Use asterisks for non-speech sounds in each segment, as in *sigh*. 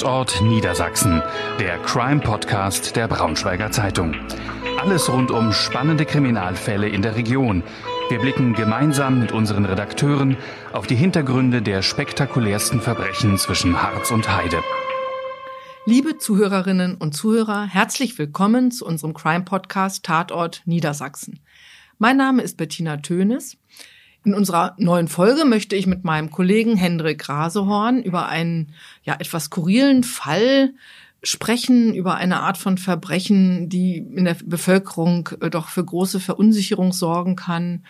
Tatort Niedersachsen, der Crime-Podcast der Braunschweiger Zeitung. Alles rund um spannende Kriminalfälle in der Region. Wir blicken gemeinsam mit unseren Redakteuren auf die Hintergründe der spektakulärsten Verbrechen zwischen Harz und Heide. Liebe Zuhörerinnen und Zuhörer, herzlich willkommen zu unserem Crime-Podcast Tatort Niedersachsen. Mein Name ist Bettina Tönes. In unserer neuen Folge möchte ich mit meinem Kollegen Hendrik Rasehorn über einen ja etwas skurrilen Fall sprechen, über eine Art von Verbrechen, die in der Bevölkerung äh, doch für große Verunsicherung sorgen kann.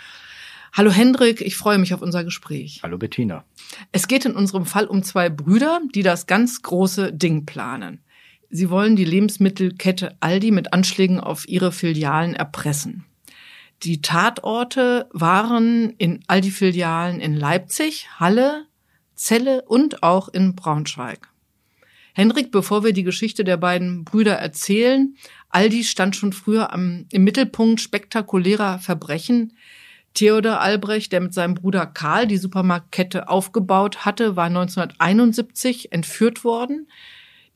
Hallo Hendrik, ich freue mich auf unser Gespräch. Hallo Bettina. Es geht in unserem Fall um zwei Brüder, die das ganz große Ding planen. Sie wollen die Lebensmittelkette Aldi mit Anschlägen auf ihre Filialen erpressen. Die Tatorte waren in all die Filialen in Leipzig, Halle, Celle und auch in Braunschweig. Henrik, bevor wir die Geschichte der beiden Brüder erzählen, Aldi stand schon früher am, im Mittelpunkt spektakulärer Verbrechen. Theodor Albrecht, der mit seinem Bruder Karl die Supermarktkette aufgebaut hatte, war 1971 entführt worden.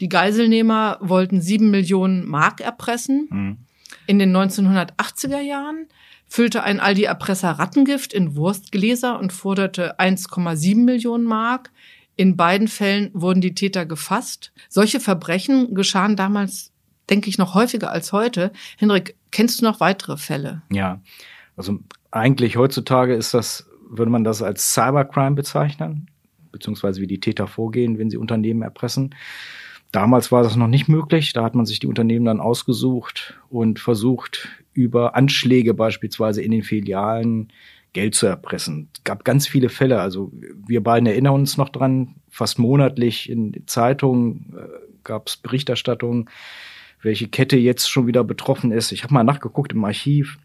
Die Geiselnehmer wollten sieben Millionen Mark erpressen. Mhm. In den 1980er Jahren füllte ein Aldi-Erpresser Rattengift in Wurstgläser und forderte 1,7 Millionen Mark. In beiden Fällen wurden die Täter gefasst. Solche Verbrechen geschahen damals, denke ich, noch häufiger als heute. Henrik, kennst du noch weitere Fälle? Ja, also eigentlich heutzutage ist das, würde man das als Cybercrime bezeichnen, beziehungsweise wie die Täter vorgehen, wenn sie Unternehmen erpressen. Damals war das noch nicht möglich. Da hat man sich die Unternehmen dann ausgesucht und versucht, über Anschläge beispielsweise in den Filialen Geld zu erpressen. Es gab ganz viele Fälle. Also wir beiden erinnern uns noch dran, fast monatlich in Zeitungen äh, gab es Berichterstattung, welche Kette jetzt schon wieder betroffen ist. Ich habe mal nachgeguckt im Archiv.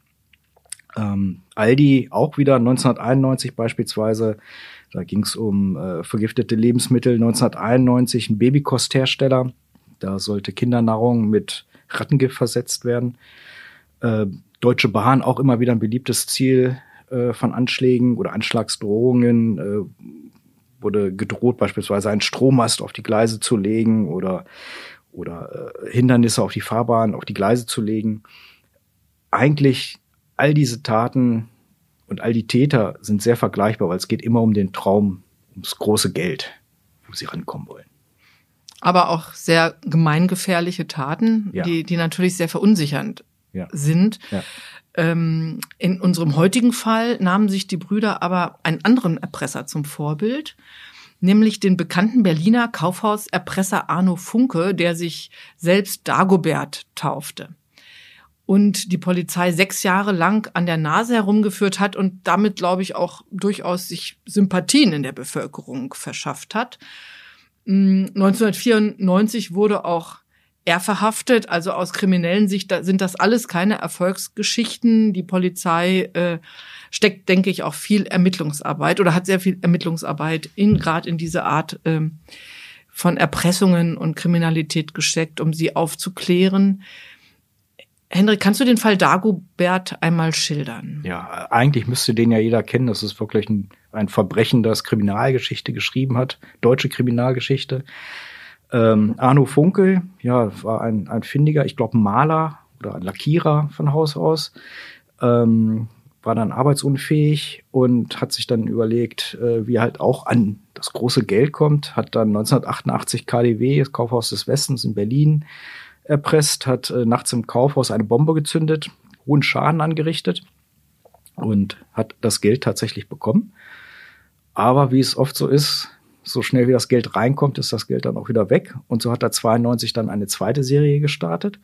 Ähm, Aldi auch wieder 1991 beispielsweise da ging es um äh, vergiftete Lebensmittel 1991, ein Babykosthersteller. Da sollte Kindernahrung mit Rattengift versetzt werden. Äh, Deutsche Bahn auch immer wieder ein beliebtes Ziel äh, von Anschlägen oder Anschlagsdrohungen. Äh, wurde gedroht, beispielsweise einen Strommast auf die Gleise zu legen oder, oder äh, Hindernisse auf die Fahrbahn, auf die Gleise zu legen. Eigentlich all diese Taten und all die Täter sind sehr vergleichbar, weil es geht immer um den Traum, ums große Geld, wo sie rankommen wollen. Aber auch sehr gemeingefährliche Taten, ja. die, die natürlich sehr verunsichernd ja. sind. Ja. Ähm, in unserem heutigen Fall nahmen sich die Brüder aber einen anderen Erpresser zum Vorbild, nämlich den bekannten Berliner Kaufhauserpresser Arno Funke, der sich selbst Dagobert taufte und die Polizei sechs Jahre lang an der Nase herumgeführt hat und damit, glaube ich, auch durchaus sich Sympathien in der Bevölkerung verschafft hat. 1994 hm, wurde auch er verhaftet. Also aus kriminellen Sicht sind das alles keine Erfolgsgeschichten. Die Polizei äh, steckt, denke ich, auch viel Ermittlungsarbeit oder hat sehr viel Ermittlungsarbeit in gerade in diese Art äh, von Erpressungen und Kriminalität gesteckt, um sie aufzuklären. Hendrik, kannst du den Fall Dagobert einmal schildern? Ja, eigentlich müsste den ja jeder kennen. Das ist wirklich ein, ein Verbrechen, das Kriminalgeschichte geschrieben hat, deutsche Kriminalgeschichte. Ähm, Arno Funkel, ja, war ein, ein findiger, ich glaube, Maler oder ein Lackierer von Haus aus. Ähm, war dann arbeitsunfähig und hat sich dann überlegt, äh, wie er halt auch an das große Geld kommt. Hat dann 1988 KDW, das Kaufhaus des Westens in Berlin, erpresst, hat äh, nachts im Kaufhaus eine Bombe gezündet, hohen Schaden angerichtet und hat das Geld tatsächlich bekommen. Aber wie es oft so ist, so schnell wie das Geld reinkommt, ist das Geld dann auch wieder weg. Und so hat er 92 dann eine zweite Serie gestartet.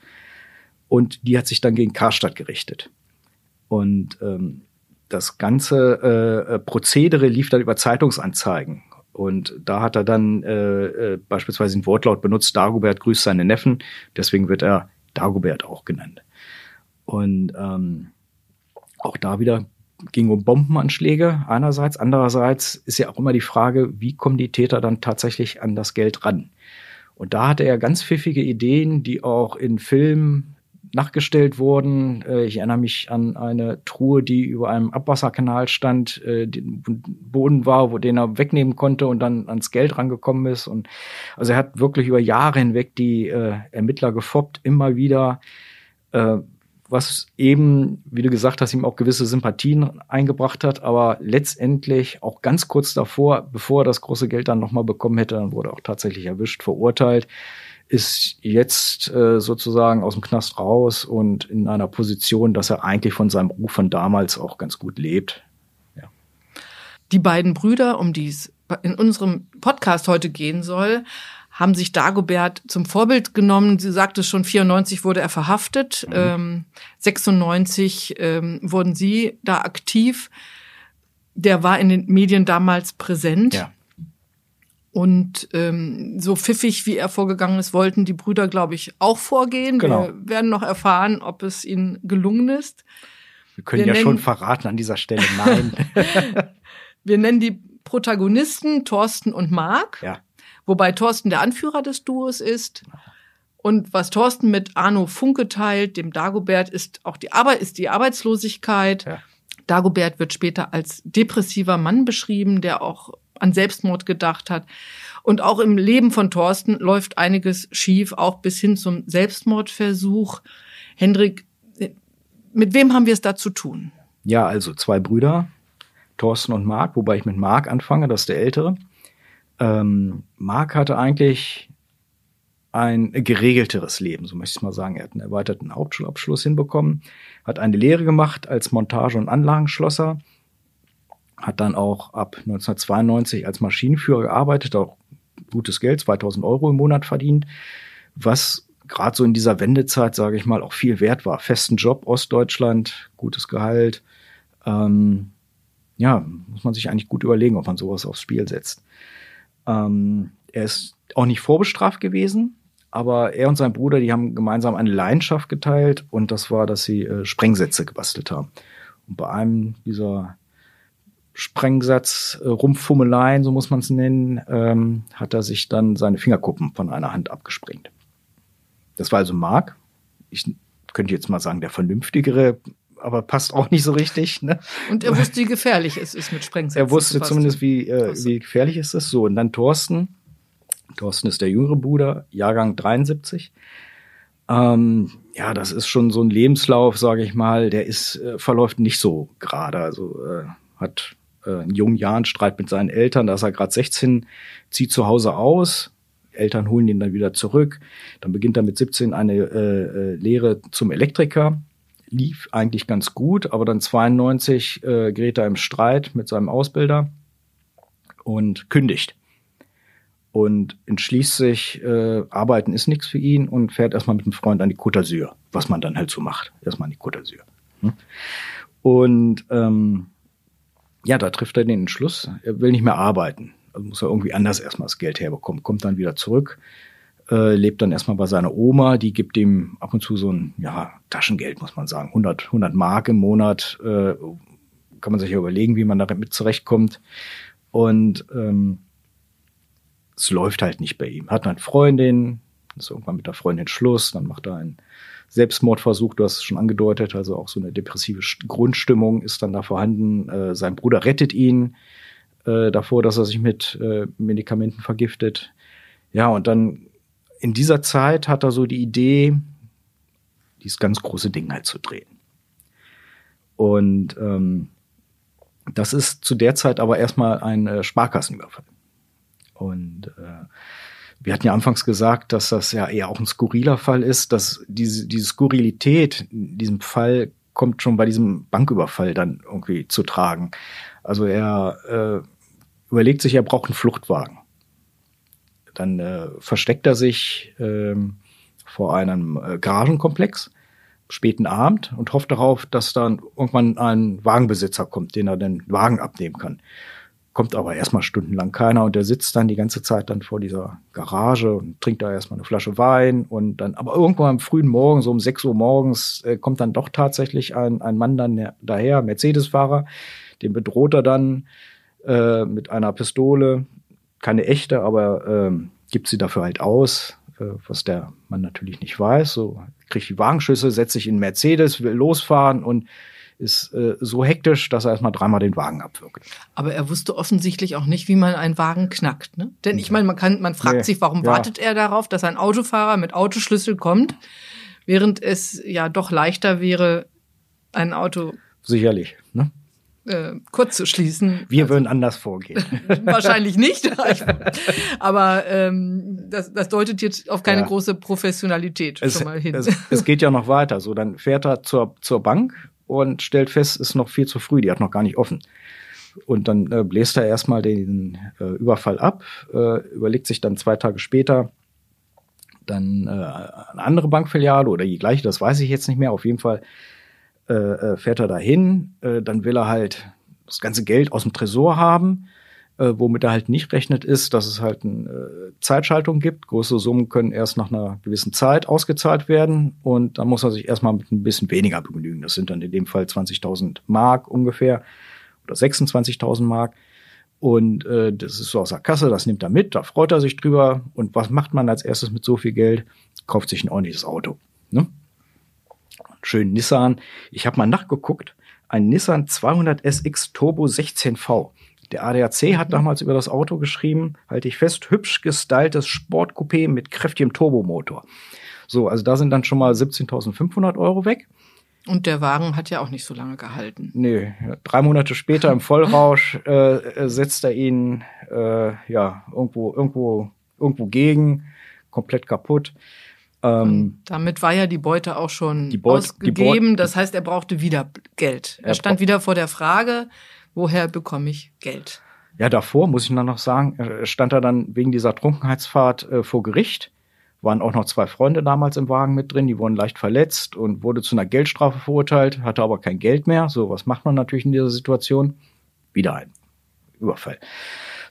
Und die hat sich dann gegen Karstadt gerichtet. Und ähm, das ganze äh, äh Prozedere lief dann über Zeitungsanzeigen. Und da hat er dann äh, äh, beispielsweise ein Wortlaut benutzt, Dagobert grüßt seine Neffen, deswegen wird er Dagobert auch genannt. Und ähm, auch da wieder ging um Bombenanschläge einerseits, andererseits ist ja auch immer die Frage, wie kommen die Täter dann tatsächlich an das Geld ran? Und da hatte er ganz pfiffige Ideen, die auch in Filmen nachgestellt wurden. Äh, ich erinnere mich an eine Truhe, die über einem Abwasserkanal stand, äh, den Boden war, wo den er wegnehmen konnte und dann ans Geld rangekommen ist. Und also er hat wirklich über Jahre hinweg die äh, Ermittler gefoppt, immer wieder. Was eben, wie du gesagt hast, ihm auch gewisse Sympathien eingebracht hat, aber letztendlich auch ganz kurz davor, bevor er das große Geld dann nochmal bekommen hätte, dann wurde er auch tatsächlich erwischt, verurteilt ist jetzt äh, sozusagen aus dem Knast raus und in einer Position, dass er eigentlich von seinem Beruf von damals auch ganz gut lebt. Ja. Die beiden Brüder, um die es in unserem Podcast heute gehen soll, haben sich Dagobert zum Vorbild genommen. Sie sagte schon, 94 wurde er verhaftet, mhm. ähm, 96 ähm, wurden sie da aktiv. Der war in den Medien damals präsent. Ja. Und ähm, so pfiffig, wie er vorgegangen ist, wollten die Brüder, glaube ich, auch vorgehen. Genau. Wir werden noch erfahren, ob es ihnen gelungen ist. Wir können Wir ja nennen, schon verraten an dieser Stelle, nein. *laughs* Wir nennen die Protagonisten Thorsten und Marc. Ja. Wobei Thorsten der Anführer des Duos ist. Und was Thorsten mit Arno Funke teilt, dem Dagobert, ist auch die Arbeit, ist die Arbeitslosigkeit. Ja. Dagobert wird später als depressiver Mann beschrieben, der auch an Selbstmord gedacht hat. Und auch im Leben von Thorsten läuft einiges schief, auch bis hin zum Selbstmordversuch. Hendrik, mit wem haben wir es da zu tun? Ja, also zwei Brüder, Thorsten und Marc, wobei ich mit Marc anfange, das ist der Ältere. Ähm, Marc hatte eigentlich ein geregelteres Leben, so möchte ich mal sagen. Er hat einen erweiterten Hauptschulabschluss hinbekommen, hat eine Lehre gemacht als Montage- und Anlagenschlosser hat dann auch ab 1992 als Maschinenführer gearbeitet, auch gutes Geld, 2000 Euro im Monat verdient, was gerade so in dieser Wendezeit, sage ich mal, auch viel wert war. Festen Job, Ostdeutschland, gutes Gehalt. Ähm, ja, muss man sich eigentlich gut überlegen, ob man sowas aufs Spiel setzt. Ähm, er ist auch nicht vorbestraft gewesen, aber er und sein Bruder, die haben gemeinsam eine Leidenschaft geteilt und das war, dass sie äh, Sprengsätze gebastelt haben. Und bei einem dieser Sprengsatz, äh, Rumpfummeleien, so muss man es nennen, ähm, hat er sich dann seine Fingerkuppen von einer Hand abgesprengt. Das war also Mark. Ich könnte jetzt mal sagen, der vernünftigere, aber passt auch nicht so richtig. Ne? Und er wusste, wie gefährlich es ist mit Sprengsätzen. Er wusste zumindest, wie, äh, wie gefährlich es ist. So, und dann Thorsten. Thorsten ist der jüngere Bruder, Jahrgang 73. Ähm, ja, das ist schon so ein Lebenslauf, sage ich mal, der ist äh, verläuft nicht so gerade. Also äh, hat äh, in jungen Jahren Streit mit seinen Eltern, da ist er gerade 16, zieht zu Hause aus, Eltern holen ihn dann wieder zurück. Dann beginnt er mit 17 eine äh, äh, Lehre zum Elektriker. Lief eigentlich ganz gut, aber dann 92 äh, gerät er im Streit mit seinem Ausbilder und kündigt. Und entschließt sich, äh, arbeiten ist nichts für ihn und fährt erstmal mit einem Freund an die Côte d'Azur, was man dann halt so macht. Erstmal an die Côte d'Azur. Hm? Und ähm, ja, da trifft er den Entschluss, er will nicht mehr arbeiten. Also muss er irgendwie anders erstmal das Geld herbekommen, kommt dann wieder zurück, äh, lebt dann erstmal bei seiner Oma, die gibt ihm ab und zu so ein, ja, Taschengeld, muss man sagen, 100, 100 Mark im Monat, äh, kann man sich ja überlegen, wie man damit zurechtkommt. Und ähm, es läuft halt nicht bei ihm. Hat eine Freundin, ist irgendwann mit der Freundin Schluss, dann macht er ein Selbstmordversuch, du hast es schon angedeutet, also auch so eine depressive Grundstimmung ist dann da vorhanden. Äh, sein Bruder rettet ihn äh, davor, dass er sich mit äh, Medikamenten vergiftet. Ja, und dann in dieser Zeit hat er so die Idee, dieses ganz große Ding halt zu drehen. Und ähm, das ist zu der Zeit aber erstmal ein äh, Sparkassenüberfall. Und äh, wir hatten ja anfangs gesagt, dass das ja eher auch ein skurriler Fall ist, dass diese, diese Skurrilität in diesem Fall kommt schon bei diesem Banküberfall dann irgendwie zu tragen. Also er äh, überlegt sich, er braucht einen Fluchtwagen. Dann äh, versteckt er sich äh, vor einem äh, Garagenkomplex späten Abend und hofft darauf, dass dann irgendwann ein Wagenbesitzer kommt, den er den Wagen abnehmen kann. Kommt aber erstmal stundenlang keiner und der sitzt dann die ganze Zeit dann vor dieser Garage und trinkt da erstmal eine Flasche Wein und dann, aber irgendwann am frühen Morgen, so um 6 Uhr morgens, äh, kommt dann doch tatsächlich ein, ein Mann dann daher, Mercedes-Fahrer, den bedroht er dann äh, mit einer Pistole, keine echte, aber äh, gibt sie dafür halt aus, äh, was der Mann natürlich nicht weiß. So kriegt die Wagenschüsse, setzt sich in Mercedes, will losfahren und ist äh, so hektisch, dass er erstmal dreimal den Wagen abwirkt. Aber er wusste offensichtlich auch nicht, wie man einen Wagen knackt. Ne? Denn ich meine, man kann, man fragt nee, sich, warum ja. wartet er darauf, dass ein Autofahrer mit Autoschlüssel kommt, während es ja doch leichter wäre, ein Auto sicherlich ne? Äh, kurz zu schließen. Wir also, würden anders vorgehen. *laughs* wahrscheinlich nicht. *laughs* Aber ähm, das, das deutet jetzt auf keine ja. große Professionalität es, schon mal hin. Es, es geht ja noch weiter. So, dann fährt er zur, zur Bank und stellt fest, ist noch viel zu früh, die hat noch gar nicht offen. Und dann äh, bläst er erstmal den äh, Überfall ab, äh, überlegt sich dann zwei Tage später dann äh, eine andere Bankfiliale oder die gleiche, das weiß ich jetzt nicht mehr. Auf jeden Fall äh, äh fährt er dahin, äh, dann will er halt das ganze Geld aus dem Tresor haben äh, womit er halt nicht rechnet, ist, dass es halt eine äh, Zeitschaltung gibt. Große Summen können erst nach einer gewissen Zeit ausgezahlt werden und dann muss er sich erstmal mit ein bisschen weniger begnügen. Das sind dann in dem Fall 20.000 Mark ungefähr oder 26.000 Mark. Und äh, das ist so aus der Kasse, das nimmt er mit, da freut er sich drüber. Und was macht man als erstes mit so viel Geld? Kauft sich ein ordentliches Auto. Ne? Schön Nissan. Ich habe mal nachgeguckt. Ein Nissan 200 SX Turbo 16V. Der ADAC hat damals über das Auto geschrieben, halte ich fest, hübsch gestyltes Sportcoupé mit kräftigem Turbomotor. So, also da sind dann schon mal 17.500 Euro weg. Und der Wagen hat ja auch nicht so lange gehalten. Nee, drei Monate später im Vollrausch *laughs* äh, setzt er ihn äh, ja irgendwo irgendwo irgendwo gegen, komplett kaputt. Ähm, damit war ja die Beute auch schon Beut, ausgegeben. Das heißt, er brauchte wieder Geld. Er, er stand wieder vor der Frage, woher bekomme ich Geld? Ja, davor muss ich dann noch sagen, äh, stand er dann wegen dieser Trunkenheitsfahrt äh, vor Gericht. Waren auch noch zwei Freunde damals im Wagen mit drin, die wurden leicht verletzt und wurde zu einer Geldstrafe verurteilt, hatte aber kein Geld mehr. So, was macht man natürlich in dieser Situation? Wieder ein Überfall.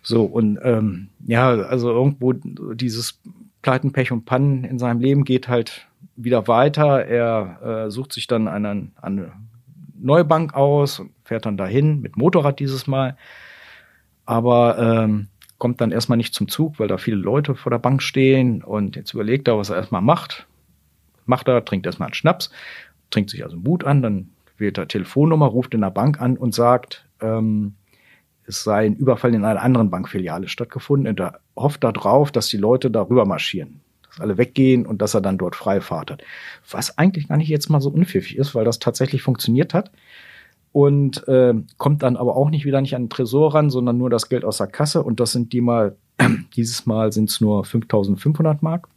So, und ähm, ja, also irgendwo dieses Pleiten, Pech und Pannen in seinem Leben geht halt wieder weiter. Er äh, sucht sich dann einen, eine neue Bank aus und fährt dann dahin mit Motorrad dieses Mal. Aber ähm, kommt dann erstmal nicht zum Zug, weil da viele Leute vor der Bank stehen und jetzt überlegt er, was er erstmal macht. Macht er, trinkt erstmal einen Schnaps, trinkt sich also Mut an, dann wählt er Telefonnummer, ruft in der Bank an und sagt, ähm, es sei ein Überfall in einer anderen Bankfiliale stattgefunden und er hofft darauf, dass die Leute darüber marschieren dass alle weggehen und dass er dann dort Freifahrt hat. Was eigentlich gar nicht jetzt mal so unpfiffig ist, weil das tatsächlich funktioniert hat. Und äh, kommt dann aber auch nicht wieder nicht an den Tresor ran, sondern nur das Geld aus der Kasse. Und das sind die mal, *clears throat* dieses Mal sind es nur 5500 Mark.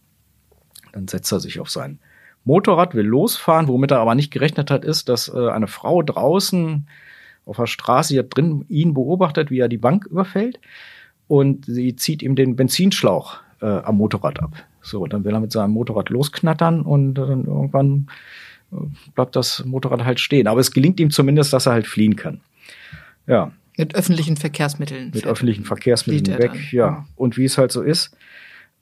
Dann setzt er sich auf sein Motorrad, will losfahren. Womit er aber nicht gerechnet hat, ist, dass äh, eine Frau draußen auf der Straße hier drin ihn beobachtet, wie er die Bank überfällt. Und sie zieht ihm den Benzinschlauch äh, am Motorrad ab. So, dann will er mit seinem Motorrad losknattern und dann irgendwann äh, bleibt das Motorrad halt stehen. Aber es gelingt ihm zumindest, dass er halt fliehen kann. Ja. Mit öffentlichen Verkehrsmitteln. Mit öffentlichen Verkehrsmitteln weg, dann. ja. Und wie es halt so ist,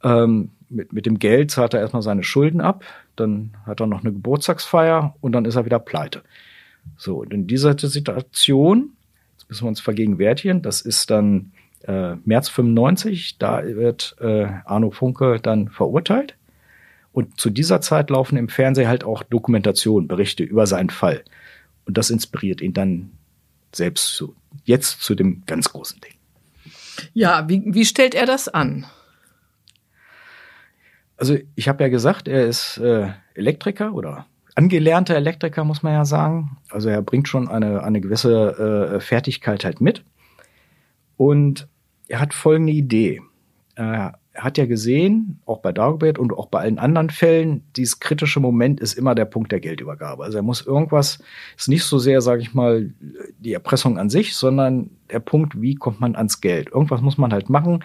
ähm, mit, mit dem Geld zahlt er erstmal seine Schulden ab, dann hat er noch eine Geburtstagsfeier und dann ist er wieder pleite. So, und in dieser Situation, jetzt müssen wir uns vergegenwärtigen, das ist dann äh, März 95, da wird äh, Arno Funke dann verurteilt. Und zu dieser Zeit laufen im Fernsehen halt auch Dokumentationen, Berichte über seinen Fall. Und das inspiriert ihn dann selbst zu, jetzt zu dem ganz großen Ding. Ja, wie, wie stellt er das an? Also ich habe ja gesagt, er ist äh, Elektriker oder angelernter Elektriker, muss man ja sagen. Also er bringt schon eine, eine gewisse äh, Fertigkeit halt mit. Und er hat folgende Idee. Er hat ja gesehen, auch bei Dagobert und auch bei allen anderen Fällen, dieses kritische Moment ist immer der Punkt der Geldübergabe. Also er muss irgendwas, ist nicht so sehr, sage ich mal, die Erpressung an sich, sondern der Punkt, wie kommt man ans Geld. Irgendwas muss man halt machen,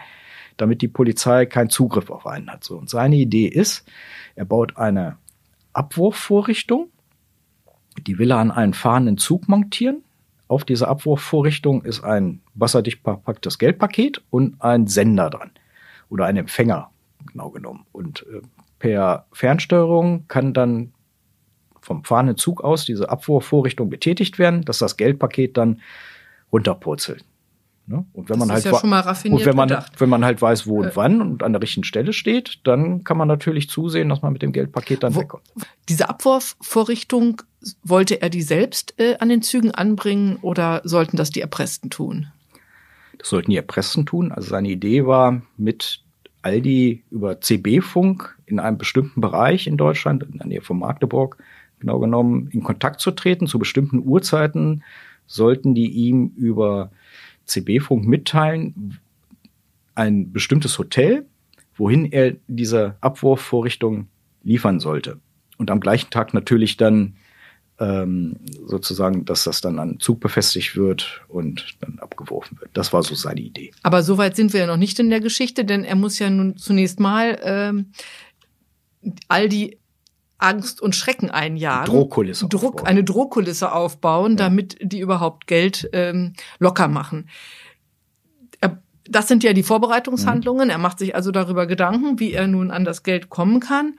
damit die Polizei keinen Zugriff auf einen hat. So. Und seine Idee ist, er baut eine Abwurfvorrichtung, die will er an einen fahrenden Zug montieren auf dieser Abwurfvorrichtung ist ein wasserdicht verpacktes Geldpaket und ein Sender dran. Oder ein Empfänger, genau genommen. Und äh, per Fernsteuerung kann dann vom fahrenden Zug aus diese Abwurfvorrichtung betätigt werden, dass das Geldpaket dann runterpurzelt. Ne? Und wenn Das man halt ja schon mal raffiniert und wenn man gedacht. wenn man halt weiß, wo und wann und an der richtigen Stelle steht, dann kann man natürlich zusehen, dass man mit dem Geldpaket dann Wo- wegkommt. Diese Abwurfvorrichtung, wollte er die selbst äh, an den Zügen anbringen oder sollten das die Erpressten tun? Das sollten die Erpressten tun. Also seine Idee war, mit Aldi über CB-Funk in einem bestimmten Bereich in Deutschland, in der Nähe von Magdeburg, genau genommen, in Kontakt zu treten. Zu bestimmten Uhrzeiten sollten die ihm über CB-Funk mitteilen, ein bestimmtes Hotel, wohin er diese Abwurfvorrichtung liefern sollte. Und am gleichen Tag natürlich dann ähm, sozusagen, dass das dann an Zug befestigt wird und dann abgeworfen wird. Das war so seine Idee. Aber so weit sind wir ja noch nicht in der Geschichte, denn er muss ja nun zunächst mal ähm, all die Angst und Schrecken einjagen. Drohkulisse Druck, aufbauen. eine Drohkulisse aufbauen, Ja. damit die überhaupt Geld ähm, locker machen. Das sind ja die Vorbereitungshandlungen. Mhm. Er macht sich also darüber Gedanken, wie er nun an das Geld kommen kann.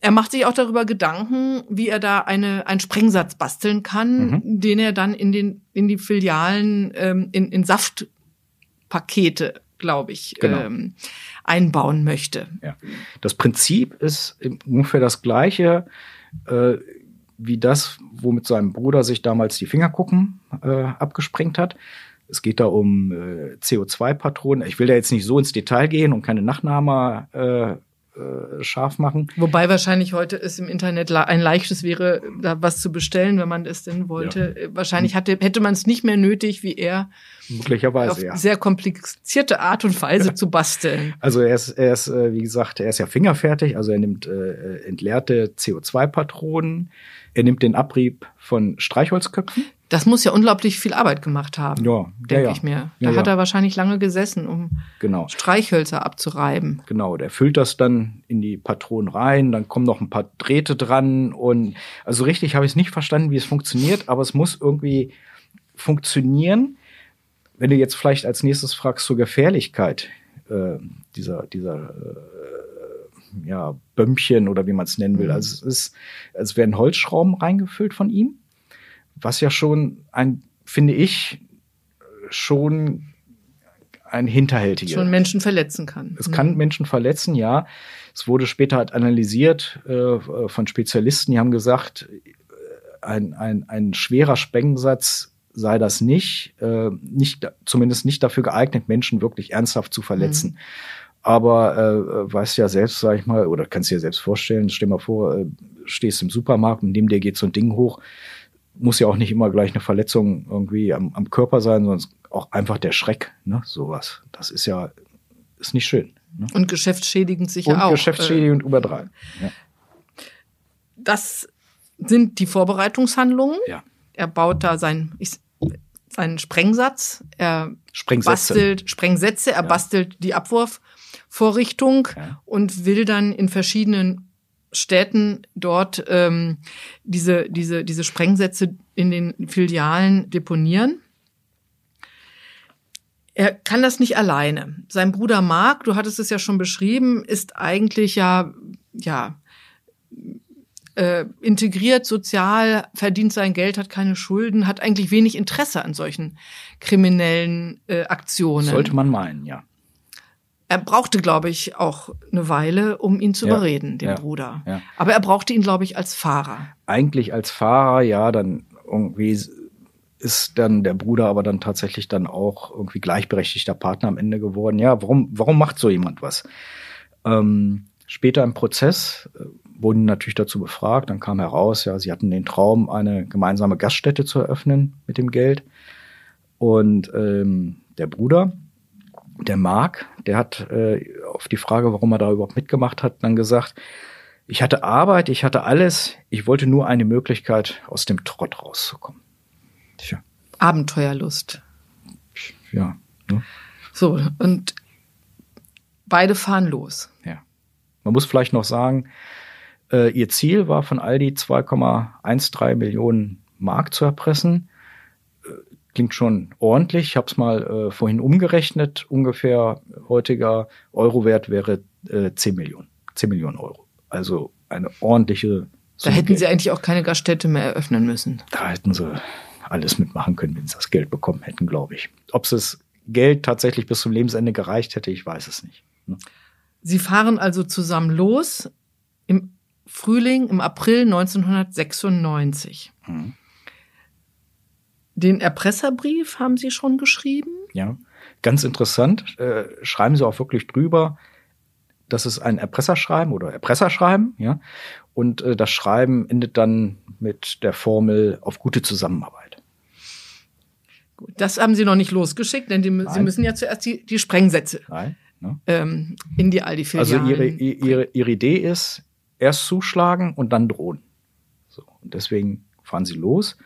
Er macht sich auch darüber Gedanken, wie er da eine, einen Sprengsatz basteln kann, Mhm. den er dann in, den, in die Filialen ähm, in, in Saftpakete, glaube ich, Genau. ähm, einbauen möchte. Ja. Das Prinzip ist ungefähr das gleiche äh, wie das, womit sein Bruder sich damals die Fingerkuppen äh, abgesprengt hat. Es geht da um äh, CO2-Patronen. Ich will da jetzt nicht so ins Detail gehen und keine Nachname äh, scharf machen. Wobei wahrscheinlich heute es im Internet ein leichtes wäre, da was zu bestellen, wenn man es denn wollte. Äh, Wahrscheinlich hatte, hätte man es nicht mehr nötig, wie er Möglicherweise, auf ja. sehr komplizierte Art und Weise *laughs* zu basteln. Also er ist, er ist, äh, wie gesagt, er ist ja fingerfertig, also er nimmt äh, entleerte CO2-Patronen, er nimmt den Abrieb von Streichholzköpfen. Das muss ja unglaublich viel Arbeit gemacht haben, Ja, denke ja, ich mir. Da Ja, hat er wahrscheinlich lange gesessen, um Genau. Streichhölzer abzureiben. Genau, der füllt das dann in die Patronen rein, dann kommen noch ein paar Drähte dran und also richtig habe ich es nicht verstanden, wie es funktioniert, aber es muss irgendwie funktionieren. Wenn du jetzt vielleicht als nächstes fragst zur Gefährlichkeit äh, dieser dieser äh, ja Bömmchen oder wie man es nennen will, Mhm. also es ist, es werden Holzschrauben reingefüllt von ihm, was ja schon ein, finde ich, schon ein hinterhältiger Schon Menschen verletzen kann. es kann Menschen verletzen, ja. Es wurde später halt analysiert äh, von Spezialisten, die haben gesagt, ein, ein, ein schwerer Sprengsatz sei das nicht, äh, nicht, zumindest nicht dafür geeignet, Menschen wirklich ernsthaft zu verletzen. Aber äh, weißt ja selbst, sag ich mal, oder kannst dir selbst vorstellen, stell mal vor, äh, stehst im Supermarkt und neben dir geht so ein Ding hoch, muss ja auch nicht immer gleich eine Verletzung irgendwie am, am Körper sein, sondern auch einfach der Schreck, ne, sowas. Das ist ja, ist nicht schön. Ne? Und geschäftsschädigend sicher Und auch. Äh, geschäftsschädigend über drei. Ja. Das sind die Vorbereitungshandlungen. ja. Er baut da sein, ich, seinen Sprengsatz. Er Sprengsätze. bastelt Sprengsätze, er Ja. bastelt die Abwurfvorrichtung Ja. und will dann in verschiedenen Städten dort ähm, diese, diese, diese Sprengsätze in den Filialen deponieren. Er kann das nicht alleine. Sein Bruder Mark, du hattest es ja schon beschrieben, ist eigentlich ja, ja, äh, integriert, sozial, verdient sein Geld, hat keine Schulden, hat eigentlich wenig Interesse an solchen kriminellen äh, Aktionen. Sollte man meinen, ja. Er brauchte, glaube ich, auch eine Weile, um ihn zu Ja, überreden, den ja, Bruder. ja. Aber er brauchte ihn, glaube ich, als Fahrer. Eigentlich als Fahrer, ja, dann irgendwie ist dann der Bruder aber dann tatsächlich dann auch irgendwie gleichberechtigter Partner am Ende geworden. Ja, warum, warum macht so jemand was? Ähm, später im Prozess äh, wurden natürlich dazu befragt, dann kam heraus, ja, sie hatten den Traum, eine gemeinsame Gaststätte zu eröffnen mit dem Geld. Und ähm, der Bruder, der Mark, der hat äh, auf die Frage, warum er da überhaupt mitgemacht hat, dann gesagt, ich hatte Arbeit, ich hatte alles, ich wollte nur eine Möglichkeit, aus dem Trott rauszukommen. Tja, Abenteuerlust. ja, ne? So, und beide fahren los. ja. Man muss vielleicht noch sagen, äh, ihr Ziel war von Aldi 2,13 Millionen Mark zu erpressen. Klingt schon ordentlich. Ich habe es mal äh, vorhin umgerechnet. Ungefähr heutiger Eurowert wäre äh, 10 Millionen. 10 Millionen Euro. Also eine ordentliche Da Summe hätten Geld. sie eigentlich auch keine Gaststätte mehr eröffnen müssen. da hätten sie alles mitmachen können, wenn sie das Geld bekommen hätten, glaube ich. Ob sie es Geld tatsächlich bis zum Lebensende gereicht hätte, ich weiß es nicht. Ne? Sie fahren also zusammen los im Frühling, im April 1996. Mhm. Den Erpresserbrief haben Sie schon geschrieben? Ja, ganz interessant. Äh, schreiben Sie auch wirklich drüber, das ist ein Erpresserschreiben oder Erpresserschreiben, ja. Und äh, das Schreiben endet dann mit der Formel auf gute Zusammenarbeit. Gut, das haben Sie noch nicht losgeschickt, denn die, Sie müssen ja zuerst die, die Sprengsätze Nein, ne? ähm, in die Aldi-Filialen. Also ihre, ihre, ihre Idee ist, erst zuschlagen und dann drohen. So, und deswegen fahren Sie los.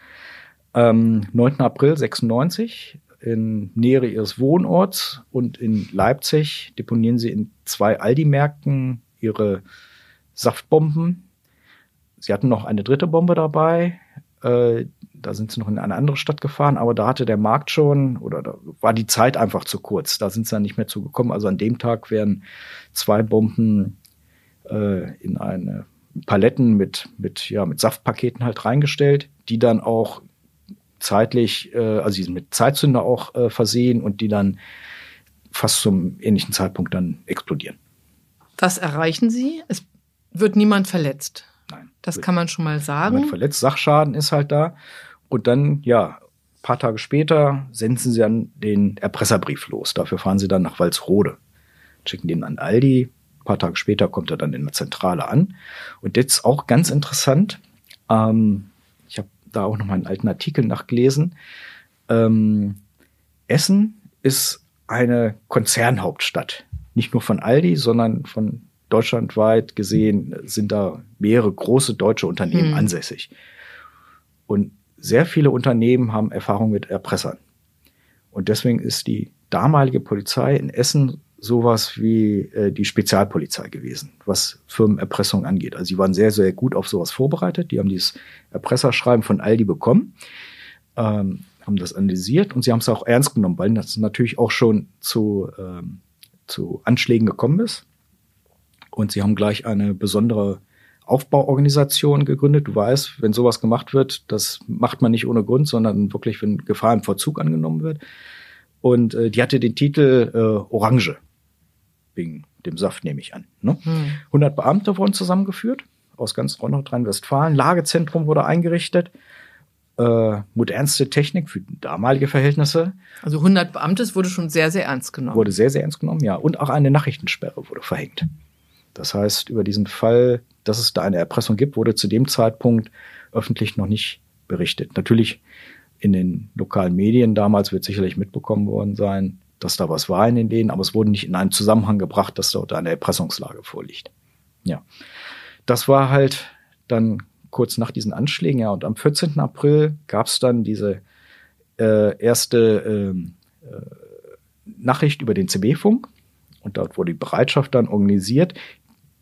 Ähm, 9. April 96 in Nähe ihres Wohnorts und in Leipzig deponieren sie in zwei Aldi-Märkten ihre Saftbomben. Sie hatten noch eine dritte Bombe dabei. Äh, da sind sie noch in eine andere Stadt gefahren, aber da hatte der Markt schon oder da war die Zeit einfach zu kurz. Da sind sie dann nicht mehr zugekommen. Also an dem Tag werden zwei Bomben äh, in eine Paletten mit, mit, ja, mit Saftpaketen halt reingestellt, die dann auch zeitlich, äh, also sie sind mit Zeitzünder auch äh, versehen und die dann fast zum ähnlichen Zeitpunkt dann explodieren. Was erreichen Sie? Es wird niemand verletzt. Nein. Das kann man schon mal sagen. Niemand verletzt, Sachschaden ist halt da. Und dann, ja, paar Tage später senden sie dann den Erpresserbrief los. Dafür fahren sie dann nach Walsrode, schicken den an Aldi. Ein paar Tage später kommt er dann in der Zentrale an. Und jetzt auch ganz interessant, ähm, da auch noch mal einen alten Artikel nachgelesen. Ähm, Essen ist eine Konzernhauptstadt. Nicht nur von Aldi, sondern von deutschlandweit gesehen sind da mehrere große deutsche Unternehmen hm. ansässig. Und sehr viele Unternehmen haben Erfahrung mit Erpressern. Und deswegen ist die damalige Polizei in Essen sowas wie äh, die Spezialpolizei gewesen, was Firmenerpressung angeht. Also sie waren sehr, sehr gut auf sowas vorbereitet. Die haben dieses Erpresserschreiben von Aldi bekommen, ähm, haben das analysiert und sie haben es auch ernst genommen, weil das natürlich auch schon zu, ähm, zu Anschlägen gekommen ist. Und sie haben gleich eine besondere Aufbauorganisation gegründet. Du weißt, wenn sowas gemacht wird, das macht man nicht ohne Grund, sondern wirklich, wenn Gefahr im Vorzug angenommen wird. Und äh, die hatte den Titel äh, Orange wegen dem Saft nehme ich an. Ne? Hm. 100 Beamte wurden zusammengeführt aus ganz Nordrhein-Westfalen. Lagezentrum wurde eingerichtet. Äh, modernste Technik für damalige Verhältnisse. Also 100 Beamte, wurde schon sehr, sehr ernst genommen. Wurde sehr, sehr ernst genommen, ja. Und auch eine Nachrichtensperre wurde verhängt. Das heißt, über diesen Fall, dass es da eine Erpressung gibt, wurde zu dem Zeitpunkt öffentlich noch nicht berichtet. Natürlich in den lokalen Medien damals wird sicherlich mitbekommen worden sein, dass da was war in den Läden, aber es wurde nicht in einen Zusammenhang gebracht, dass dort eine Erpressungslage vorliegt. Ja. Das war halt dann kurz nach diesen Anschlägen, ja, und am 14. April gab es dann diese äh, erste ähm, äh, Nachricht über den CB-Funk und dort wurde die Bereitschaft dann organisiert.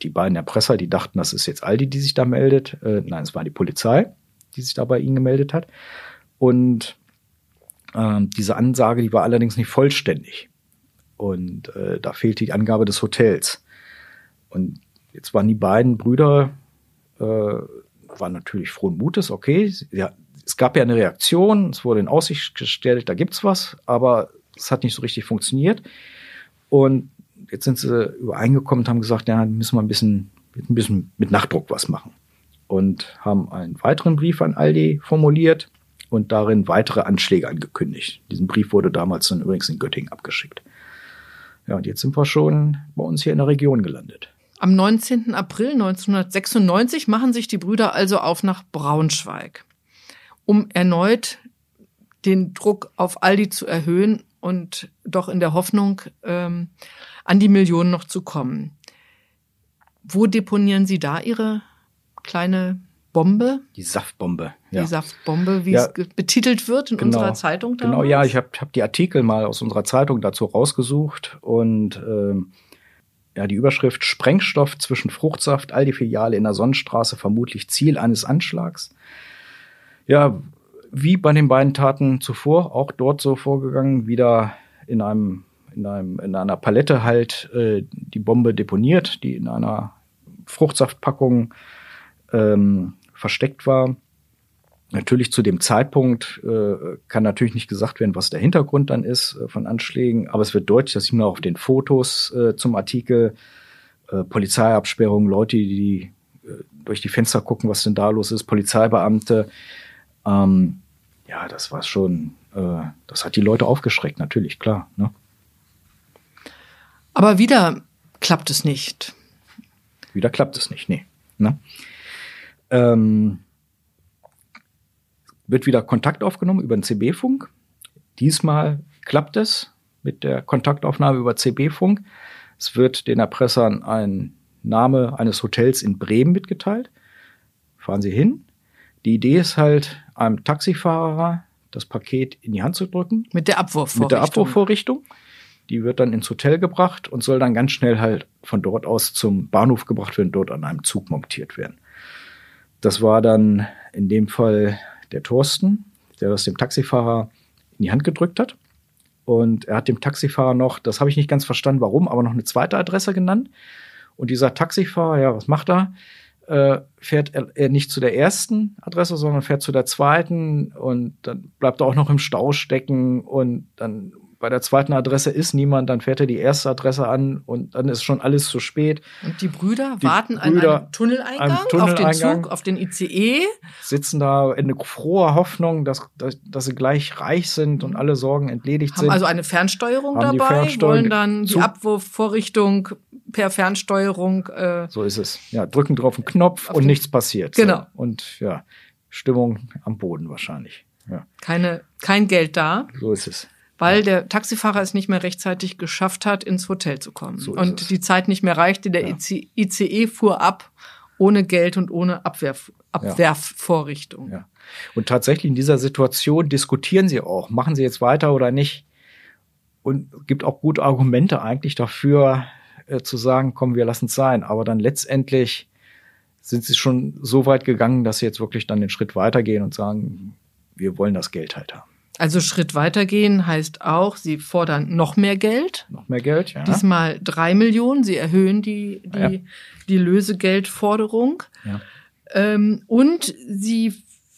Die beiden Erpresser, die dachten, das ist jetzt Aldi, die sich da meldet. Äh, nein, es war die Polizei, die sich da bei ihnen gemeldet hat. Und ähm, diese Ansage, die war allerdings nicht vollständig. Und äh, da fehlte die Angabe des Hotels. Und jetzt waren die beiden Brüder, äh, waren natürlich frohen Mutes, okay. Ja, es gab ja eine Reaktion, es wurde in Aussicht gestellt, da gibt's was, aber es hat nicht so richtig funktioniert. Und jetzt sind sie übereingekommen und haben gesagt, ja, müssen wir ein bisschen, ein bisschen mit Nachdruck was machen. Und haben einen weiteren Brief an Aldi formuliert, und darin weitere Anschläge angekündigt. Diesen Brief wurde damals dann übrigens in Göttingen abgeschickt. Ja, und jetzt sind wir schon bei uns hier in der Region gelandet. Am 19. April 1996 machen sich die Brüder also auf nach Braunschweig, um erneut den Druck auf Aldi zu erhöhen und doch in der Hoffnung, ähm, an die Millionen noch zu kommen. Wo deponieren Sie da Ihre kleine Bombe. Die Saftbombe. Ja. Die Saftbombe, wie ja. es betitelt wird in genau. unserer Zeitung damals. Genau, ja, ich habe hab die Artikel mal aus unserer Zeitung dazu rausgesucht und ähm, ja, die Überschrift Sprengstoff zwischen Fruchtsaft, all die Filiale in der Sonnenstraße, vermutlich Ziel eines Anschlags. Ja, wie bei den beiden Taten zuvor, auch dort so vorgegangen, wieder in einem in, einem, in einer Palette halt äh, die Bombe deponiert, die in einer Fruchtsaftpackung ähm, versteckt war. Natürlich zu dem Zeitpunkt äh, kann natürlich nicht gesagt werden, was der Hintergrund dann ist äh, von Anschlägen, aber es wird deutlich, das sieht man auch auf den Fotos äh, zum Artikel, äh, Polizeiabsperrungen, Leute, die äh, durch die Fenster gucken, was denn da los ist, Polizeibeamte. Ähm, ja, das war schon, äh, das hat die Leute aufgeschreckt, natürlich, klar. Ne? Aber wieder klappt es nicht. Wieder klappt es nicht, nee. Ne? Ähm, wird wieder Kontakt aufgenommen über den CB-Funk. Diesmal klappt es mit der Kontaktaufnahme über CB-Funk. Es wird den Erpressern ein Name eines Hotels in Bremen mitgeteilt. Fahren Sie hin. Die Idee ist halt, einem Taxifahrer das Paket in die Hand zu drücken. Mit der Abwurfvorrichtung. Mit der Abwurfvorrichtung. Die wird dann ins Hotel gebracht und soll dann ganz schnell halt von dort aus zum Bahnhof gebracht werden, dort an einem Zug montiert werden. Das war dann in dem Fall der Thorsten, der das dem Taxifahrer in die Hand gedrückt hat. Und er hat dem Taxifahrer noch, das habe ich nicht ganz verstanden, warum, aber noch eine zweite Adresse genannt. Und dieser Taxifahrer, ja, was macht er? Äh, fährt er, er nicht zu der ersten Adresse, sondern fährt zu der zweiten und dann bleibt er auch noch im Stau stecken und dann bei der zweiten Adresse ist niemand, dann fährt er die erste Adresse an und dann ist schon alles zu spät. Und die Brüder die warten Brüder an einem Tunneleingang, einem Tunneleingang, auf den Zug, auf den ICE. Sitzen da in froher Hoffnung, dass, dass, dass, sie gleich reich sind und alle Sorgen entledigt haben sind. also eine Fernsteuerung dabei, Fernsteuerung wollen dann die Abwurfvorrichtung per Fernsteuerung. Äh, so ist es. Ja, drücken drauf einen Knopf und nichts passiert. Genau. So. Und ja, Stimmung am Boden wahrscheinlich. Ja. Keine, kein Geld da. So ist es weil der Taxifahrer es nicht mehr rechtzeitig geschafft hat, ins Hotel zu kommen. So und es. die Zeit nicht mehr reichte. Der ja. ICE fuhr ab ohne Geld und ohne Abwerf Abwerfvorrichtung. Ja. Und tatsächlich in dieser Situation diskutieren sie auch, machen sie jetzt weiter oder nicht. Und gibt auch gute Argumente eigentlich dafür, äh, zu sagen, komm, wir lassen es sein. Aber dann letztendlich sind sie schon so weit gegangen, dass sie jetzt wirklich dann den Schritt weitergehen und sagen, wir wollen das Geld halt haben. Also Schritt weitergehen heißt auch, sie fordern noch mehr Geld. Noch mehr Geld, ja. Diesmal drei Millionen. Sie erhöhen die, die, ja. die Lösegeldforderung. Ja. Ähm, und sie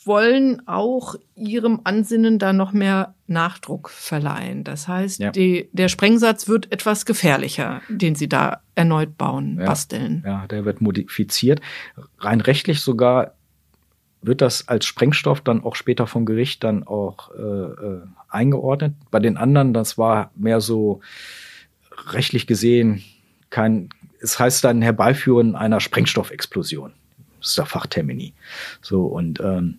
wollen auch ihrem Ansinnen da noch mehr Nachdruck verleihen. Das heißt, Ja. die, der Sprengsatz wird etwas gefährlicher, den sie da erneut bauen, basteln. Ja, der wird modifiziert. Rein rechtlich sogar wird das als Sprengstoff dann auch später vom Gericht dann auch äh, äh, eingeordnet. Bei den anderen, das war mehr so rechtlich gesehen kein, es heißt dann Herbeiführen einer Sprengstoffexplosion. Das ist der Fachtermini. So, und ähm,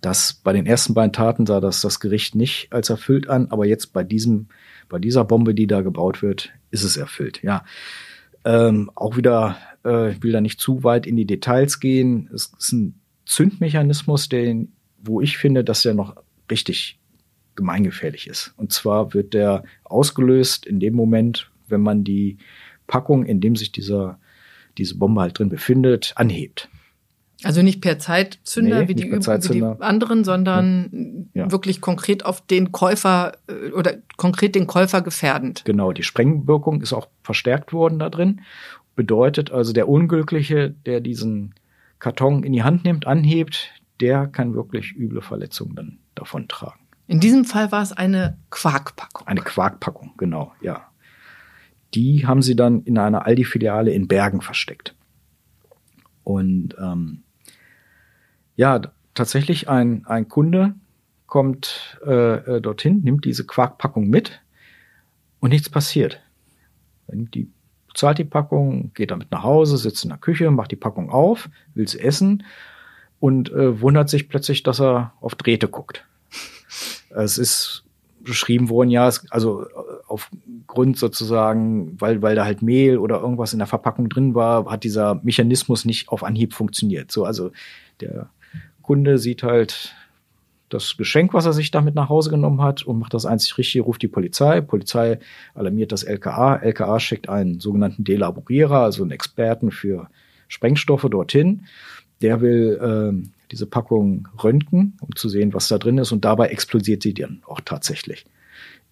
das bei den ersten beiden Taten sah das das Gericht nicht als erfüllt an, aber jetzt bei diesem, bei dieser Bombe, die da gebaut wird, ist es erfüllt. Ja, ähm, auch wieder, äh, ich will da nicht zu weit in die Details gehen. Es ist ein Zündmechanismus, den, wo ich finde, dass der noch richtig gemeingefährlich ist. Und zwar wird der ausgelöst in dem Moment, wenn man die Packung, in dem sich dieser, diese Bombe halt drin befindet, anhebt. Also nicht per Zeitzünder Nee, wie, die per üb- wie Zeitzünder. die anderen, sondern Ja. wirklich konkret auf den Käufer äh, oder konkret den Käufer gefährdend. Genau, die Sprengwirkung ist auch verstärkt worden da drin. Bedeutet also, der Unglückliche, der diesen Karton in die Hand nimmt, anhebt, der kann wirklich üble Verletzungen dann davon tragen. In diesem Fall war es eine Quarkpackung. Eine Quarkpackung, genau, ja. Die haben sie dann in einer Aldi-Filiale in Bergen versteckt. Und ähm, ja, tatsächlich ein, ein Kunde kommt äh, äh, dorthin, nimmt diese Quarkpackung mit und nichts passiert. Er nimmt die, zahlt die Packung, geht damit nach Hause, sitzt in der Küche, macht die Packung auf, will sie essen und äh, wundert sich plötzlich, dass er auf Drähte guckt. Es ist beschrieben worden, ja, es, also äh, aufgrund sozusagen, weil, weil da halt Mehl oder irgendwas in der Verpackung drin war, hat dieser Mechanismus nicht auf Anhieb funktioniert. So, also der Kunde sieht halt das Geschenk, was er sich damit nach Hause genommen hat und macht das einzig Richtige, ruft die Polizei. Polizei alarmiert das LKA. LKA schickt einen sogenannten Delaborierer, also einen Experten für Sprengstoffe dorthin. Der will ähm, diese Packung röntgen, um zu sehen, was da drin ist. Und dabei explodiert sie dann auch tatsächlich.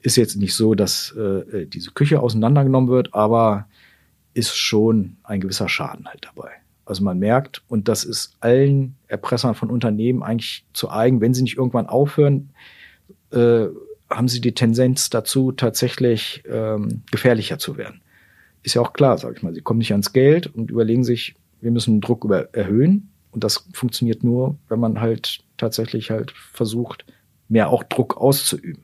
Ist jetzt nicht so, dass äh, diese Küche auseinandergenommen wird, aber ist schon ein gewisser Schaden halt dabei. Also man merkt, und das ist allen Erpressern von Unternehmen eigentlich zu eigen, wenn sie nicht irgendwann aufhören, äh, haben sie die Tendenz dazu, tatsächlich ähm, gefährlicher zu werden. Ist ja auch klar, sag ich mal. Sie kommen nicht ans Geld und überlegen sich, wir müssen den Druck über erhöhen. Und das funktioniert nur, wenn man halt tatsächlich halt versucht, mehr auch Druck auszuüben.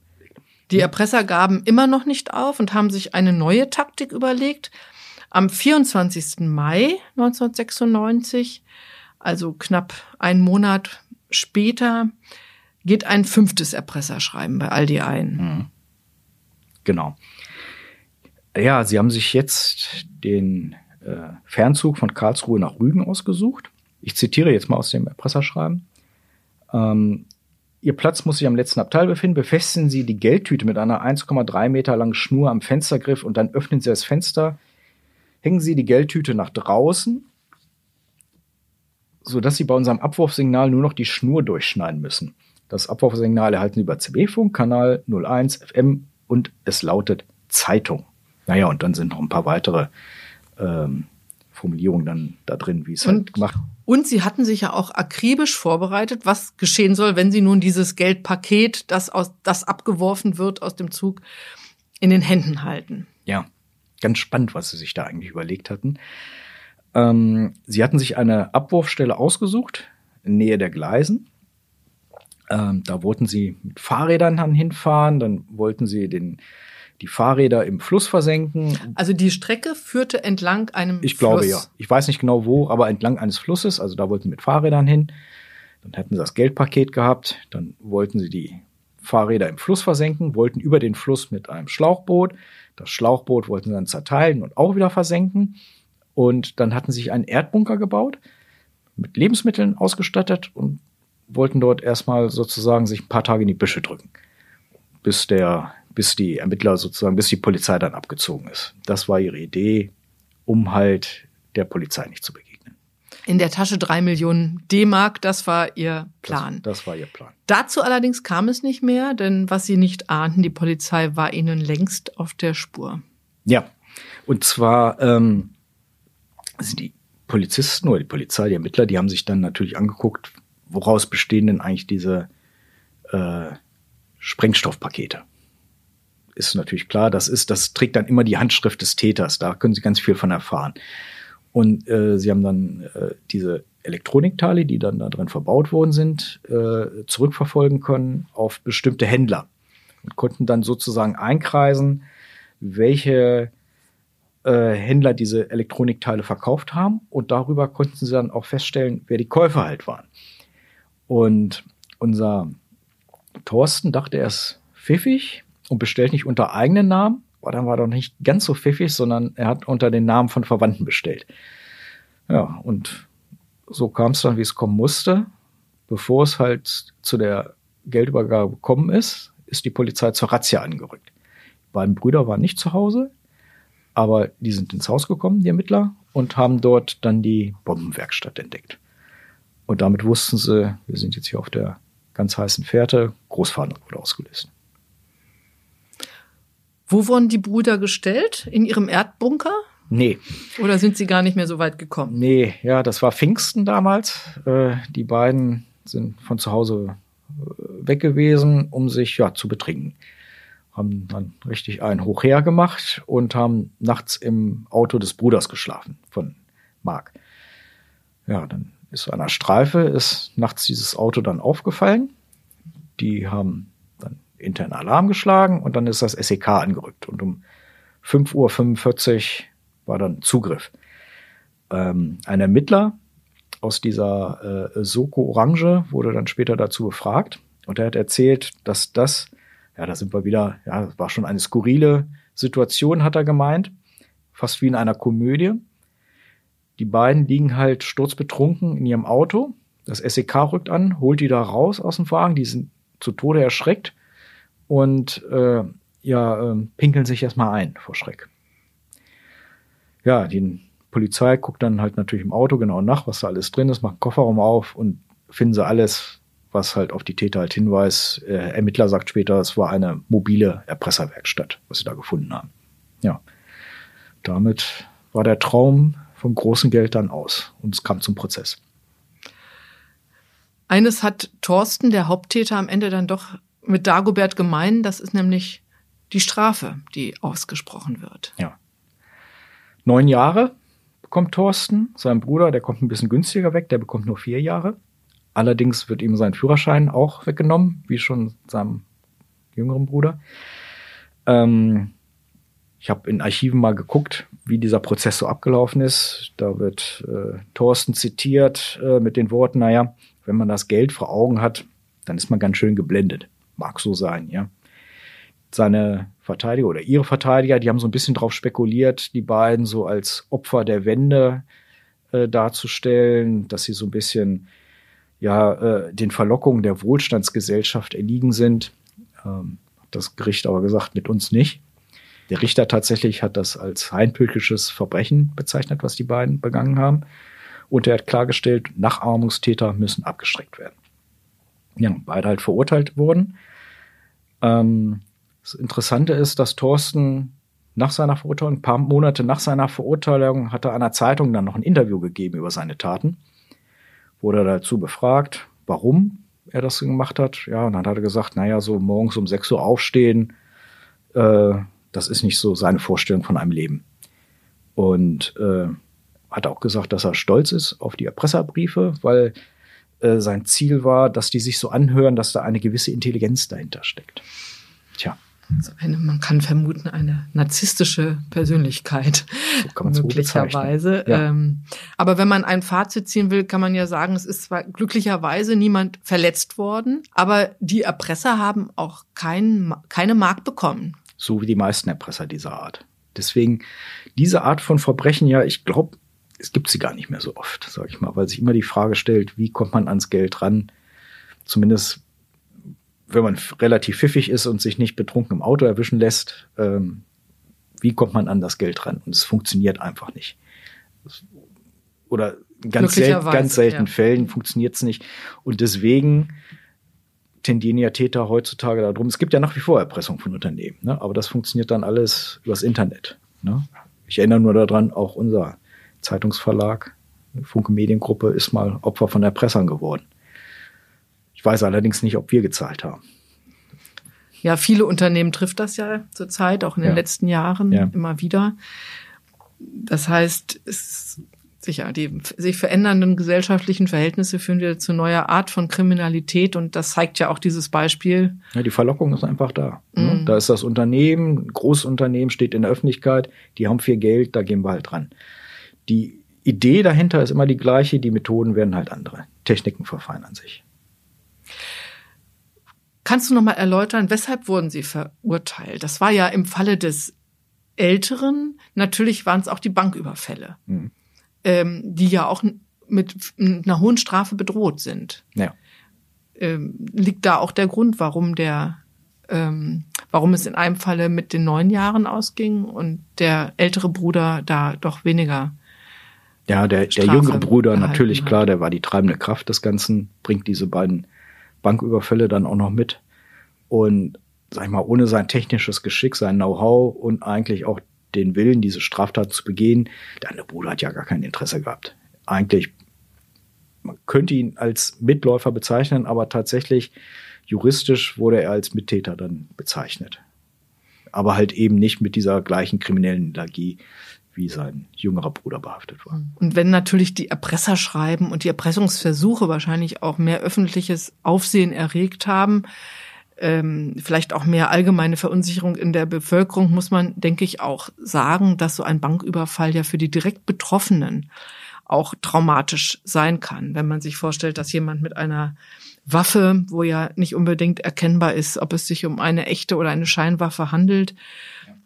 Die Erpresser gaben immer noch nicht auf und haben sich eine neue Taktik überlegt. Am 24. Mai 1996, also knapp einen Monat später, geht ein fünftes Erpresserschreiben bei Aldi ein. Mhm. Genau. Ja, sie haben sich jetzt den äh, Fernzug von Karlsruhe nach Rügen ausgesucht. Ich zitiere jetzt mal aus dem Erpresserschreiben. Ähm, Ihr Platz muss sich am letzten Abteil befinden. Befestigen Sie die Geldtüte mit einer 1,3 Meter langen Schnur am Fenstergriff und dann öffnen Sie das Fenster. Hängen Sie die Geldtüte nach draußen, sodass Sie bei unserem Abwurfsignal nur noch die Schnur durchschneiden müssen. Das Abwurfsignal erhalten Sie über CB-Funk, Kanal 01 FM und es lautet Zeitung. Naja, und dann sind noch ein paar weitere ähm, Formulierungen dann da drin, wie es halt gemacht und sie hatten sich ja auch akribisch vorbereitet, was geschehen soll, wenn sie nun dieses Geldpaket, das aus, das abgeworfen wird aus dem Zug, in den Händen halten. Ja, ganz spannend, was sie sich da eigentlich überlegt hatten. Ähm, sie hatten sich eine Abwurfstelle ausgesucht, in Nähe der Gleisen. Ähm, da wollten sie mit Fahrrädern hinfahren, dann wollten sie den die Fahrräder im Fluss versenken. Also die Strecke führte entlang einem Ich glaube Fluss. ja. Ich weiß nicht genau wo, aber entlang eines Flusses. Also da wollten sie mit Fahrrädern hin. Dann hätten sie das Geldpaket gehabt. Dann wollten sie die Fahrräder im Fluss versenken, wollten über den Fluss mit einem Schlauchboot. Das Schlauchboot wollten sie dann zerteilen und auch wieder versenken. Und dann hatten sie sich einen Erdbunker gebaut, mit Lebensmitteln ausgestattet und wollten dort erstmal sozusagen sich ein paar Tage in die Büsche drücken, bis der bis die Ermittler sozusagen, bis die Polizei dann abgezogen ist. Das war ihre Idee, um halt der Polizei nicht zu begegnen. In der Tasche drei Millionen D-Mark, das war ihr Plan. Das, das, war ihr Plan. Dazu allerdings kam es nicht mehr, denn was sie nicht ahnten, die Polizei war ihnen längst auf der Spur. Ja, und zwar ähm, also die Polizisten oder die Polizei, die Ermittler, die haben sich dann natürlich angeguckt, woraus bestehen denn eigentlich diese äh, Sprengstoffpakete ist natürlich klar, das ist, das trägt dann immer die Handschrift des Täters. Da können Sie ganz viel von erfahren. Und äh, sie haben dann äh, diese Elektronikteile, die dann da drin verbaut worden sind, äh, zurückverfolgen können auf bestimmte Händler und konnten dann sozusagen einkreisen, welche äh, Händler diese Elektronikteile verkauft haben und darüber konnten sie dann auch feststellen, wer die Käufer halt waren. Und unser Thorsten dachte erst pfiffig, und bestellt nicht unter eigenen Namen. Aber dann war doch nicht ganz so pfiffig, sondern er hat unter den Namen von Verwandten bestellt. Ja, und so kam es dann, wie es kommen musste. Bevor es halt zu der Geldübergabe gekommen ist, ist die Polizei zur Razzia angerückt. Die beiden Brüder waren nicht zu Hause, aber die sind ins Haus gekommen, die Ermittler, und haben dort dann die Bombenwerkstatt entdeckt. Und damit wussten sie, wir sind jetzt hier auf der ganz heißen Fährte, Großfahndung wurde ausgelöst. Wo wurden die Brüder gestellt? In ihrem Erdbunker? Nee. Oder sind sie gar nicht mehr so weit gekommen? Nee, ja, das war Pfingsten damals. Äh, die beiden sind von zu Hause äh, weg gewesen, um sich ja zu betrinken. Haben dann richtig einen hoch her gemacht und haben nachts im Auto des Bruders geschlafen von Marc. Ja, dann ist so einer Streife, ist nachts dieses Auto dann aufgefallen. Die haben intern Alarm geschlagen und dann ist das SEK angerückt. Und um 5.45 Uhr war dann Zugriff. Ähm, ein Ermittler aus dieser äh, Soko Orange wurde dann später dazu befragt und er hat erzählt, dass das, ja, da sind wir wieder, ja, das war schon eine skurrile Situation, hat er gemeint, fast wie in einer Komödie. Die beiden liegen halt sturzbetrunken in ihrem Auto. Das SEK rückt an, holt die da raus aus dem Wagen, die sind zu Tode erschreckt und äh, ja, äh, pinkeln sich erstmal ein vor Schreck. Ja, die Polizei guckt dann halt natürlich im Auto genau nach, was da alles drin ist, macht einen Kofferraum auf und finden sie alles, was halt auf die Täter halt hinweist. Äh, Ermittler sagt später, es war eine mobile Erpresserwerkstatt, was sie da gefunden haben. Ja, damit war der Traum vom großen Geld dann aus und es kam zum Prozess. Eines hat Thorsten, der Haupttäter, am Ende dann doch mit Dagobert gemein, das ist nämlich die Strafe, die ausgesprochen wird. Ja. Neun Jahre bekommt Thorsten, sein Bruder, der kommt ein bisschen günstiger weg, der bekommt nur vier Jahre. Allerdings wird ihm sein Führerschein auch weggenommen, wie schon seinem jüngeren Bruder. Ähm, ich habe in Archiven mal geguckt, wie dieser Prozess so abgelaufen ist. Da wird äh, Thorsten zitiert äh, mit den Worten, naja, wenn man das Geld vor Augen hat, dann ist man ganz schön geblendet. Mag so sein, ja. Seine Verteidiger oder ihre Verteidiger, die haben so ein bisschen drauf spekuliert, die beiden so als Opfer der Wende äh, darzustellen, dass sie so ein bisschen ja äh, den Verlockungen der Wohlstandsgesellschaft erliegen sind. Ähm, das Gericht aber gesagt, mit uns nicht. Der Richter tatsächlich hat das als heimtückisches Verbrechen bezeichnet, was die beiden begangen haben. Und er hat klargestellt, Nachahmungstäter müssen abgestreckt werden. Ja, beide halt verurteilt wurden. Ähm, das Interessante ist, dass Thorsten nach seiner Verurteilung, ein paar Monate nach seiner Verurteilung, hat er einer Zeitung dann noch ein Interview gegeben über seine Taten. Wurde dazu befragt, warum er das gemacht hat. Ja, und dann hat er gesagt, naja, so morgens um 6 Uhr aufstehen, äh, das ist nicht so seine Vorstellung von einem Leben. Und äh, hat auch gesagt, dass er stolz ist auf die Erpresserbriefe, weil äh, sein Ziel war, dass die sich so anhören, dass da eine gewisse Intelligenz dahinter steckt. Tja. Also eine, man kann vermuten, eine narzisstische Persönlichkeit. So kann möglicherweise. Ja. Ähm, aber wenn man ein Fazit ziehen will, kann man ja sagen, es ist zwar glücklicherweise niemand verletzt worden, aber die Erpresser haben auch kein, keine Mark bekommen. So wie die meisten Erpresser dieser Art. Deswegen diese Art von Verbrechen, ja, ich glaube, es gibt sie gar nicht mehr so oft, sage ich mal, weil sich immer die Frage stellt, wie kommt man ans Geld ran? Zumindest wenn man relativ pfiffig ist und sich nicht betrunken im Auto erwischen lässt, ähm, wie kommt man an das Geld ran? Und es funktioniert einfach nicht. Oder ganz, selten, ganz selten ja. Fällen funktioniert es nicht. Und deswegen tendieren ja Täter heutzutage darum. Es gibt ja nach wie vor Erpressung von Unternehmen, ne? aber das funktioniert dann alles übers Internet. Ne? Ich erinnere nur daran, auch unser Zeitungsverlag, Funke Mediengruppe, ist mal Opfer von Erpressern geworden. Ich weiß allerdings nicht, ob wir gezahlt haben. Ja, viele Unternehmen trifft das ja zurzeit, auch in den ja. letzten Jahren ja. immer wieder. Das heißt, es sicher, die sich verändernden gesellschaftlichen Verhältnisse führen wieder zu neuer Art von Kriminalität und das zeigt ja auch dieses Beispiel. Ja, die Verlockung ist einfach da. Ne? Mm. Da ist das Unternehmen, Großunternehmen steht in der Öffentlichkeit, die haben viel Geld, da gehen wir halt dran die Idee dahinter ist immer die gleiche, die Methoden werden halt andere. Techniken verfeinern sich. Kannst du noch mal erläutern, weshalb wurden sie verurteilt? Das war ja im Falle des Älteren, natürlich waren es auch die Banküberfälle, mhm. ähm, die ja auch mit einer hohen Strafe bedroht sind. Ja. Ähm, liegt da auch der Grund, warum der, ähm, warum es in einem Falle mit den neun Jahren ausging und der ältere Bruder da doch weniger ja, der, der jüngere Bruder, natürlich hat. klar, der war die treibende Kraft des Ganzen, bringt diese beiden Banküberfälle dann auch noch mit. Und sag ich mal, ohne sein technisches Geschick, sein Know-how und eigentlich auch den Willen, diese Straftat zu begehen, der andere Bruder hat ja gar kein Interesse gehabt. Eigentlich, man könnte ihn als Mitläufer bezeichnen, aber tatsächlich juristisch wurde er als Mittäter dann bezeichnet. Aber halt eben nicht mit dieser gleichen kriminellen Energie, wie sein jüngerer Bruder behaftet war. Und wenn natürlich die Erpresserschreiben und die Erpressungsversuche wahrscheinlich auch mehr öffentliches Aufsehen erregt haben, ähm, vielleicht auch mehr allgemeine Verunsicherung in der Bevölkerung, muss man, denke ich, auch sagen, dass so ein Banküberfall ja für die direkt Betroffenen auch traumatisch sein kann. Wenn man sich vorstellt, dass jemand mit einer Waffe, wo ja nicht unbedingt erkennbar ist, ob es sich um eine echte oder eine Scheinwaffe handelt,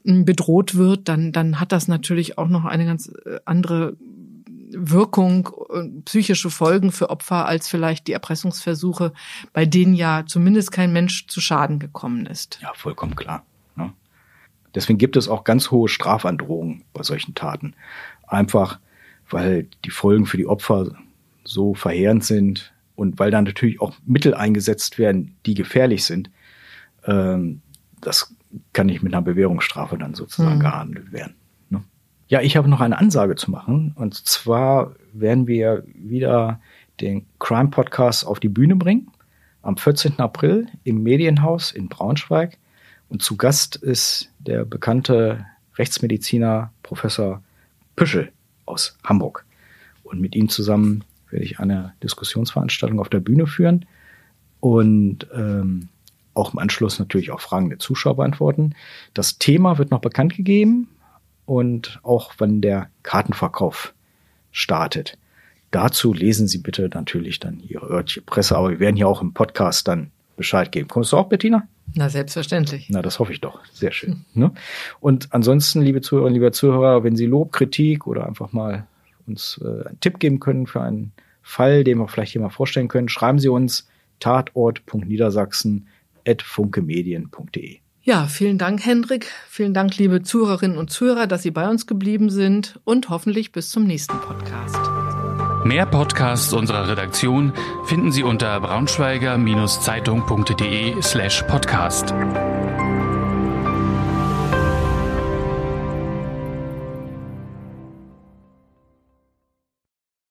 bedroht wird, dann, dann hat das natürlich auch noch eine ganz äh, andere Wirkung und psychische Folgen für Opfer als vielleicht die Erpressungsversuche, bei denen ja zumindest kein Mensch zu Schaden gekommen ist. Ja, vollkommen klar. Ne? Deswegen gibt es auch ganz hohe Strafandrohungen bei solchen Taten. Einfach, weil die Folgen für die Opfer so verheerend sind und weil dann natürlich auch Mittel eingesetzt werden, die gefährlich sind. Ähm, das kann nicht mit einer Bewährungsstrafe dann sozusagen mhm. gehandelt werden. Ne? Ja, ich habe noch eine Ansage zu machen. Und zwar werden wir wieder den Crime Podcast auf die Bühne bringen. Am 14. April im Medienhaus in Braunschweig. Und zu Gast ist der bekannte Rechtsmediziner Professor Püschel aus Hamburg. Und mit ihm zusammen werde ich eine Diskussionsveranstaltung auf der Bühne führen und ähm, auch im Anschluss natürlich auch Fragen der Zuschauer beantworten. Das Thema wird noch bekannt gegeben und auch wann der Kartenverkauf startet. Dazu lesen Sie bitte natürlich dann Ihre örtliche Presse, aber wir werden hier auch im Podcast dann Bescheid geben. Kommst du auch, Bettina? Na, selbstverständlich. Na, das hoffe ich doch. Sehr schön. Ne? Und ansonsten, liebe Zuhörerinnen, liebe Zuhörer, wenn Sie Lob, Kritik oder einfach mal uns äh, einen Tipp geben können für einen Fall, den wir vielleicht hier mal vorstellen können, schreiben Sie uns tatort.niedersachsen.funkemedien.de. Ja, vielen Dank, Hendrik. Vielen Dank, liebe Zuhörerinnen und Zuhörer, dass Sie bei uns geblieben sind und hoffentlich bis zum nächsten Podcast. Mehr Podcasts unserer Redaktion finden Sie unter braunschweiger-zeitung.de slash podcast.